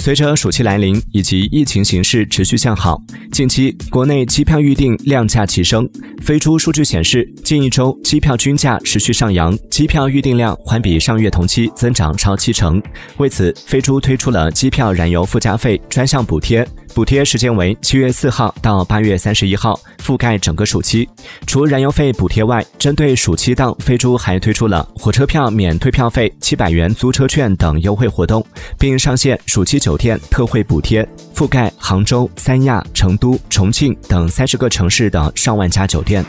随着暑期来临以及疫情形势持续向好，近期国内机票预订量价齐升。飞猪数据显示，近一周机票均价持续上扬，机票预订量环比上月同期增长超七成。为此，飞猪推出了机票燃油附加费专项补贴。补贴时间为七月四号到八月三十一号，覆盖整个暑期。除燃油费补贴外，针对暑期档，飞猪还推出了火车票免退票费、七百元租车券等优惠活动，并上线暑期酒店特惠补贴，覆盖杭州、三亚、成都、重庆等三十个城市的上万家酒店。